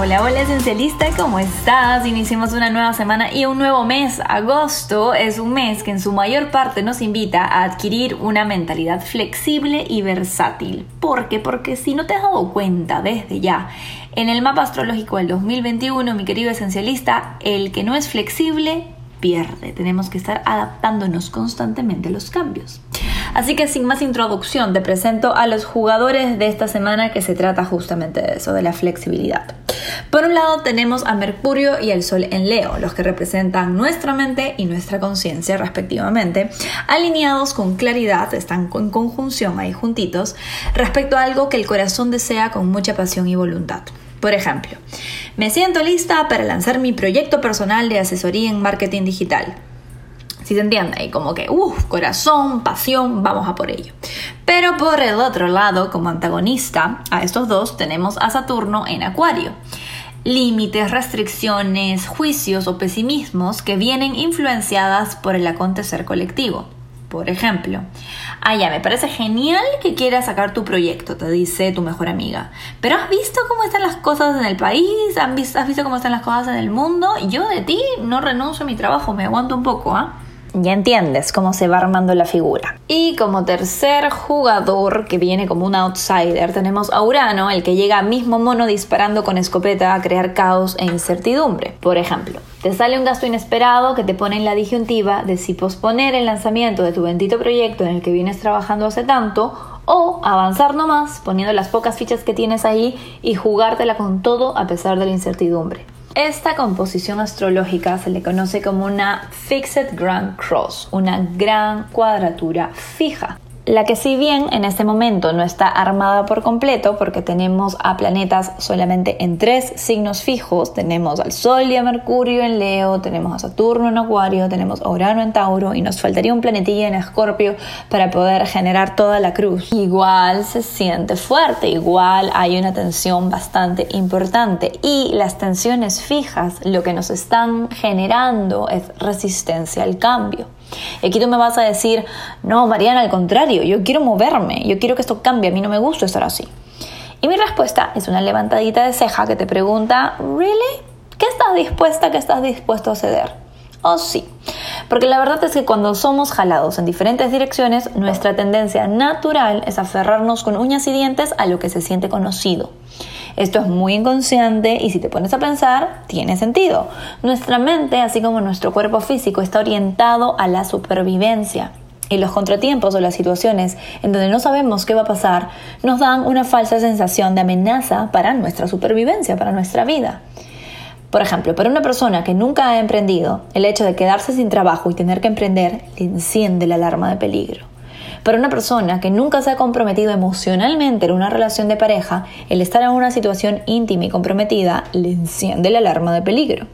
Hola, hola esencialista, ¿cómo estás? Iniciamos una nueva semana y un nuevo mes. Agosto es un mes que en su mayor parte nos invita a adquirir una mentalidad flexible y versátil. ¿Por qué? Porque si no te has dado cuenta desde ya, en el mapa astrológico del 2021, mi querido esencialista, el que no es flexible pierde. Tenemos que estar adaptándonos constantemente a los cambios. Así que sin más introducción, te presento a los jugadores de esta semana que se trata justamente de eso, de la flexibilidad. Por un lado tenemos a Mercurio y el Sol en Leo, los que representan nuestra mente y nuestra conciencia respectivamente, alineados con claridad, están en conjunción ahí juntitos, respecto a algo que el corazón desea con mucha pasión y voluntad. Por ejemplo, me siento lista para lanzar mi proyecto personal de asesoría en marketing digital. Si se entiende, y como que, uff, corazón, pasión, vamos a por ello. Pero por el otro lado, como antagonista a estos dos, tenemos a Saturno en Acuario. Límites, restricciones, juicios o pesimismos que vienen influenciadas por el acontecer colectivo. Por ejemplo, ah, ya, me parece genial que quieras sacar tu proyecto, te dice tu mejor amiga. Pero ¿has visto cómo están las cosas en el país? ¿Has visto, cómo están las cosas en el mundo? Yo de ti no renuncio a mi trabajo, me aguanto un poco, ¿ah? Ya entiendes cómo se va armando la figura. Y como tercer jugador que viene como un outsider tenemos a Urano, el que llega mismo mono disparando con escopeta a crear caos e incertidumbre. Por ejemplo, te sale un gasto inesperado que te pone en la disyuntiva de si posponer el lanzamiento de tu bendito proyecto en el que vienes trabajando hace tanto o avanzar nomás poniendo las pocas fichas que tienes ahí y jugártela con todo a pesar de la incertidumbre. Esta composición astrológica se le conoce como una Fixed Grand Cross, una gran cuadratura fija la que si bien en este momento no está armada por completo porque tenemos a planetas solamente en tres signos fijos, tenemos al Sol y a Mercurio en Leo, tenemos a Saturno en Acuario, tenemos a Urano en Tauro y nos faltaría un planetilla en Escorpio para poder generar toda la cruz. Igual se siente fuerte, igual hay una tensión bastante importante y las tensiones fijas lo que nos están generando es resistencia al cambio. Y aquí tú me vas a decir, no, Mariana, al contrario, yo quiero moverme, yo quiero que esto cambie, a mí no me gusta estar así. Y mi respuesta es una levantadita de ceja que te pregunta, ¿really? ¿Qué estás dispuesta, qué estás dispuesto a ceder? Oh, sí. Porque la verdad es que cuando somos jalados en diferentes direcciones, nuestra tendencia natural es aferrarnos con uñas y dientes a lo que se siente conocido. Esto es muy inconsciente y si te pones a pensar, tiene sentido. Nuestra mente, así como nuestro cuerpo físico, está orientado a la supervivencia. Y los contratiempos o las situaciones en donde no sabemos qué va a pasar nos dan una falsa sensación de amenaza para nuestra supervivencia, para nuestra vida. Por ejemplo, para una persona que nunca ha emprendido, el hecho de quedarse sin trabajo y tener que emprender le enciende la alarma de peligro. Para una persona que nunca se ha comprometido emocionalmente en una relación de pareja, el estar en una situación íntima y comprometida le enciende la alarma de peligro.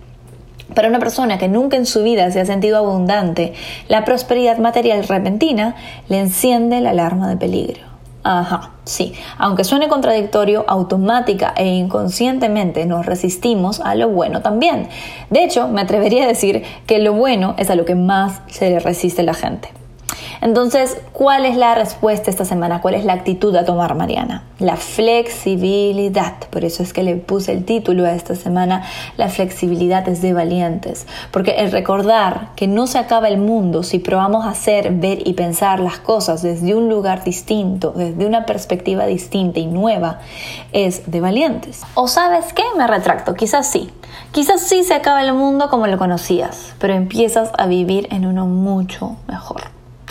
Para una persona que nunca en su vida se ha sentido abundante, la prosperidad material repentina le enciende la alarma de peligro. Ajá, sí, aunque suene contradictorio, automática e inconscientemente nos resistimos a lo bueno también. De hecho, me atrevería a decir que lo bueno es a lo que más se le resiste la gente. Entonces, ¿cuál es la respuesta esta semana? ¿Cuál es la actitud a tomar, Mariana? La flexibilidad. Por eso es que le puse el título a esta semana, La flexibilidad es de valientes. Porque el recordar que no se acaba el mundo si probamos hacer, ver y pensar las cosas desde un lugar distinto, desde una perspectiva distinta y nueva, es de valientes. ¿O sabes qué? Me retracto, quizás sí. Quizás sí se acaba el mundo como lo conocías, pero empiezas a vivir en uno mucho mejor.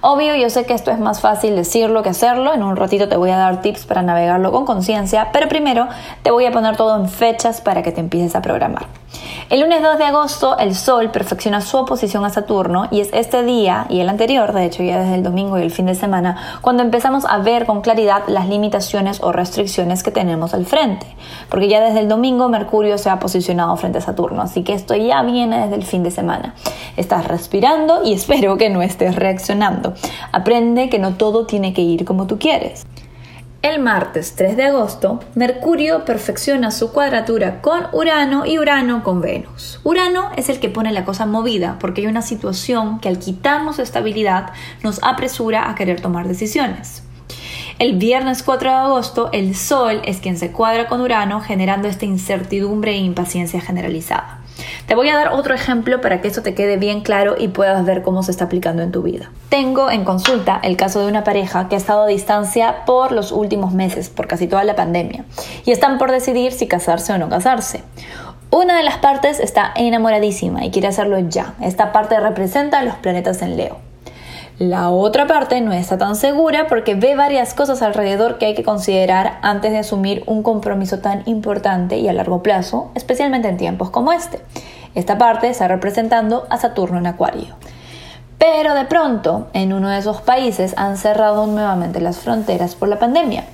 Obvio, yo sé que esto es más fácil decirlo que hacerlo. En un ratito te voy a dar tips para navegarlo con conciencia, pero primero te voy a poner todo en fechas para que te empieces a programar. El lunes 2 de agosto el Sol perfecciona su oposición a Saturno y es este día y el anterior, de hecho ya desde el domingo y el fin de semana, cuando empezamos a ver con claridad las limitaciones o restricciones que tenemos al frente. Porque ya desde el domingo Mercurio se ha posicionado frente a Saturno, así que esto ya viene desde el fin de semana. Estás respirando y espero que no estés reaccionando. Aprende que no todo tiene que ir como tú quieres. El martes 3 de agosto, Mercurio perfecciona su cuadratura con Urano y Urano con Venus. Urano es el que pone la cosa movida porque hay una situación que al quitarnos estabilidad nos apresura a querer tomar decisiones. El viernes 4 de agosto, el Sol es quien se cuadra con Urano generando esta incertidumbre e impaciencia generalizada. Te voy a dar otro ejemplo para que eso te quede bien claro y puedas ver cómo se está aplicando en tu vida. Tengo en consulta el caso de una pareja que ha estado a distancia por los últimos meses, por casi toda la pandemia, y están por decidir si casarse o no casarse. Una de las partes está enamoradísima y quiere hacerlo ya. Esta parte representa a los planetas en Leo. La otra parte no está tan segura porque ve varias cosas alrededor que hay que considerar antes de asumir un compromiso tan importante y a largo plazo, especialmente en tiempos como este. Esta parte está representando a Saturno en Acuario. Pero de pronto, en uno de esos países han cerrado nuevamente las fronteras por la pandemia.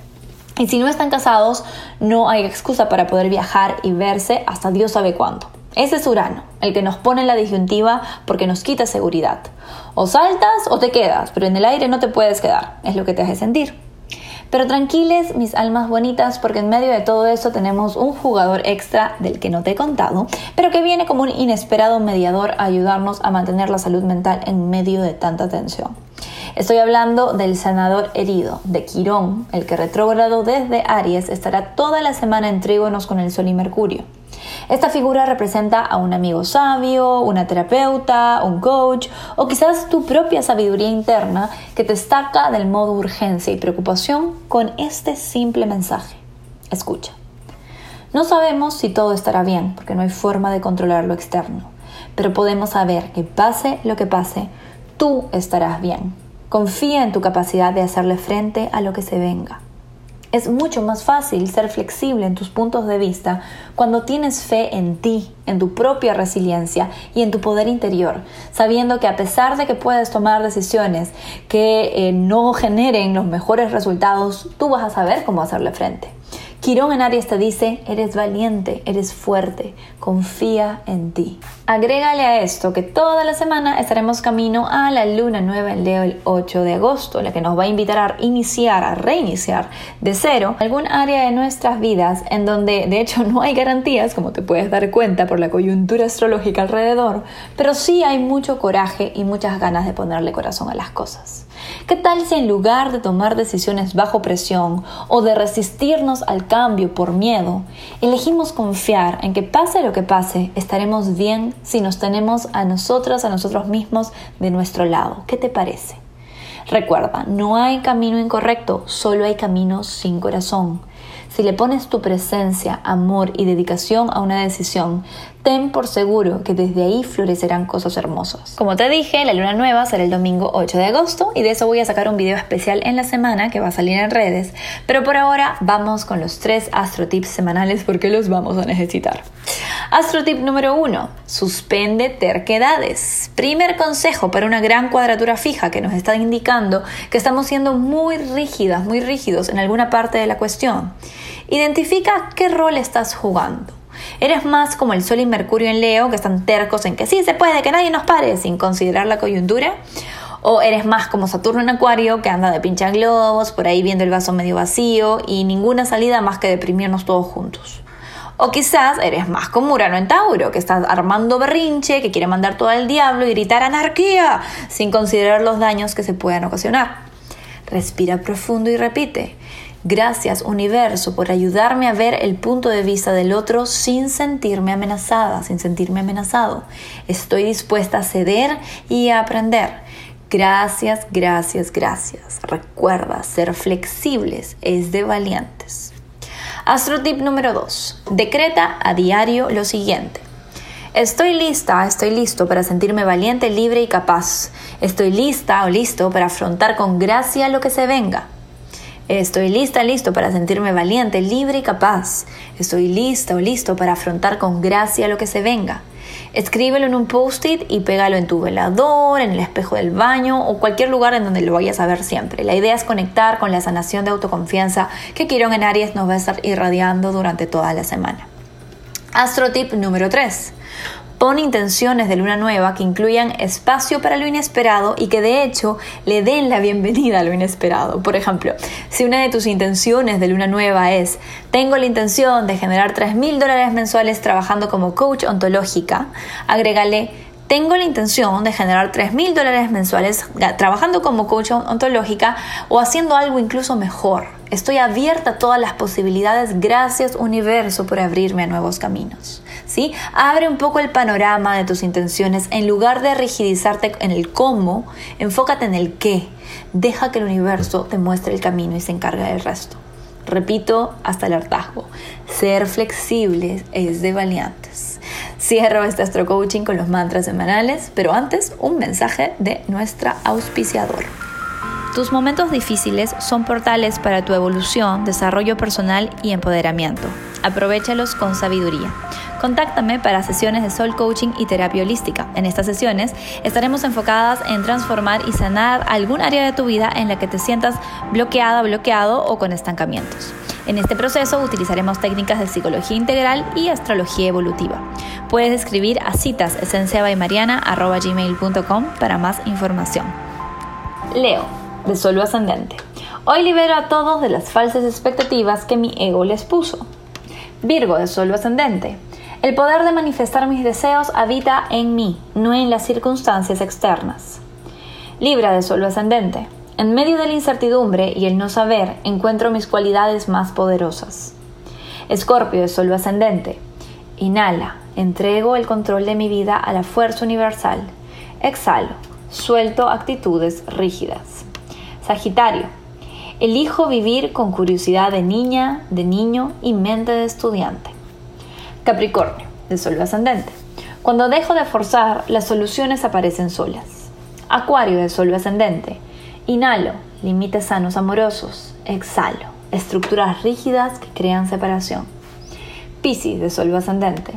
Y si no están casados, no hay excusa para poder viajar y verse hasta Dios sabe cuándo. Ese es Urano, el que nos pone en la disyuntiva porque nos quita seguridad. O saltas o te quedas, pero en el aire no te puedes quedar, es lo que te hace sentir. Pero tranquiles, mis almas bonitas, porque en medio de todo eso tenemos un jugador extra del que no te he contado, pero que viene como un inesperado mediador a ayudarnos a mantener la salud mental en medio de tanta tensión. Estoy hablando del sanador herido, de Quirón, el que retrógrado desde Aries estará toda la semana en trígonos con el Sol y Mercurio. Esta figura representa a un amigo sabio, una terapeuta, un coach o quizás tu propia sabiduría interna que te destaca del modo urgencia y preocupación con este simple mensaje. Escucha. No sabemos si todo estará bien porque no hay forma de controlar lo externo, pero podemos saber que pase lo que pase, tú estarás bien. Confía en tu capacidad de hacerle frente a lo que se venga. Es mucho más fácil ser flexible en tus puntos de vista cuando tienes fe en ti, en tu propia resiliencia y en tu poder interior, sabiendo que a pesar de que puedes tomar decisiones que eh, no generen los mejores resultados, tú vas a saber cómo hacerle frente. Quirón en Aries te dice, eres valiente, eres fuerte, confía en ti. Agrégale a esto que toda la semana estaremos camino a la luna nueva en Leo el 8 de agosto, la que nos va a invitar a iniciar, a reiniciar de cero algún área de nuestras vidas en donde de hecho no hay garantías, como te puedes dar cuenta por la coyuntura astrológica alrededor, pero sí hay mucho coraje y muchas ganas de ponerle corazón a las cosas. ¿Qué tal si en lugar de tomar decisiones bajo presión o de resistirnos al cambio por miedo, elegimos confiar en que pase lo que pase, estaremos bien si nos tenemos a nosotras, a nosotros mismos de nuestro lado? ¿Qué te parece? Recuerda, no hay camino incorrecto, solo hay caminos sin corazón. Si le pones tu presencia, amor y dedicación a una decisión, ten por seguro que desde ahí florecerán cosas hermosas. Como te dije, la luna nueva será el domingo 8 de agosto y de eso voy a sacar un video especial en la semana que va a salir en redes. Pero por ahora vamos con los tres astro tips semanales porque los vamos a necesitar. Astro tip número 1. Suspende terquedades. Primer consejo para una gran cuadratura fija que nos está indicando que estamos siendo muy rígidas, muy rígidos en alguna parte de la cuestión. Identifica qué rol estás jugando. Eres más como el Sol y Mercurio en Leo, que están tercos en que sí se puede, que nadie nos pare, sin considerar la coyuntura. O eres más como Saturno en Acuario, que anda de pincha globos, por ahí viendo el vaso medio vacío y ninguna salida más que deprimirnos todos juntos. O quizás eres más como Urano en Tauro, que estás armando berrinche, que quiere mandar todo al diablo y gritar anarquía, sin considerar los daños que se puedan ocasionar. Respira profundo y repite. Gracias universo por ayudarme a ver el punto de vista del otro sin sentirme amenazada, sin sentirme amenazado. Estoy dispuesta a ceder y a aprender. Gracias, gracias, gracias. Recuerda, ser flexibles es de valientes. Astro tip número 2. Decreta a diario lo siguiente. Estoy lista, estoy listo para sentirme valiente, libre y capaz. Estoy lista o listo para afrontar con gracia lo que se venga. Estoy lista, listo para sentirme valiente, libre y capaz. Estoy lista o listo para afrontar con gracia lo que se venga. Escríbelo en un post-it y pégalo en tu velador, en el espejo del baño o cualquier lugar en donde lo vayas a ver siempre. La idea es conectar con la sanación de autoconfianza que Quirón en Aries nos va a estar irradiando durante toda la semana. Astro tip número 3. Pon intenciones de luna nueva que incluyan espacio para lo inesperado y que de hecho le den la bienvenida a lo inesperado. Por ejemplo, si una de tus intenciones de luna nueva es tengo la intención de generar 3 mil dólares mensuales trabajando como coach ontológica, agrégale tengo la intención de generar 3 mil dólares mensuales trabajando como coach ontológica o haciendo algo incluso mejor. Estoy abierta a todas las posibilidades. Gracias universo por abrirme a nuevos caminos. Abre un poco el panorama de tus intenciones en lugar de rigidizarte en el cómo, enfócate en el qué. Deja que el universo te muestre el camino y se encarga del resto. Repito hasta el hartazgo, ser flexibles es de valientes. Cierro este astro coaching con los mantras semanales, pero antes un mensaje de nuestra auspiciadora. Tus momentos difíciles son portales para tu evolución, desarrollo personal y empoderamiento. Aprovechalos con sabiduría. Contáctame para sesiones de Soul Coaching y terapia holística. En estas sesiones estaremos enfocadas en transformar y sanar algún área de tu vida en la que te sientas bloqueada, bloqueado o con estancamientos. En este proceso utilizaremos técnicas de psicología integral y astrología evolutiva. Puedes escribir a citas para más información. Leo de Solo Ascendente. Hoy libero a todos de las falsas expectativas que mi ego les puso. Virgo de Solo Ascendente. El poder de manifestar mis deseos habita en mí, no en las circunstancias externas. Libra de Solo Ascendente. En medio de la incertidumbre y el no saber, encuentro mis cualidades más poderosas. Escorpio de Solo Ascendente. Inhala, entrego el control de mi vida a la fuerza universal. Exhalo, suelto actitudes rígidas. Sagitario. Elijo vivir con curiosidad de niña, de niño y mente de estudiante. Capricornio, de Sol ascendente. Cuando dejo de forzar, las soluciones aparecen solas. Acuario de Sol ascendente. Inhalo, límites sanos amorosos. Exhalo, estructuras rígidas que crean separación. Piscis de Sol ascendente.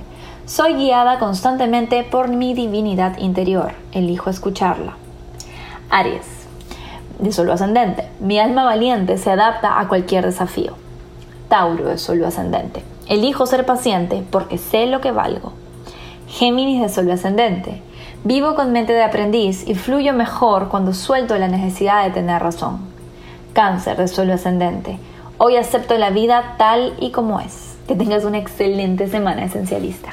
Soy guiada constantemente por mi divinidad interior. Elijo escucharla. Aries de solo ascendente. Mi alma valiente se adapta a cualquier desafío. Tauro de solo ascendente. Elijo ser paciente porque sé lo que valgo. Géminis de solo ascendente. Vivo con mente de aprendiz y fluyo mejor cuando suelto la necesidad de tener razón. Cáncer de solo ascendente. Hoy acepto la vida tal y como es. Que tengas una excelente semana esencialista.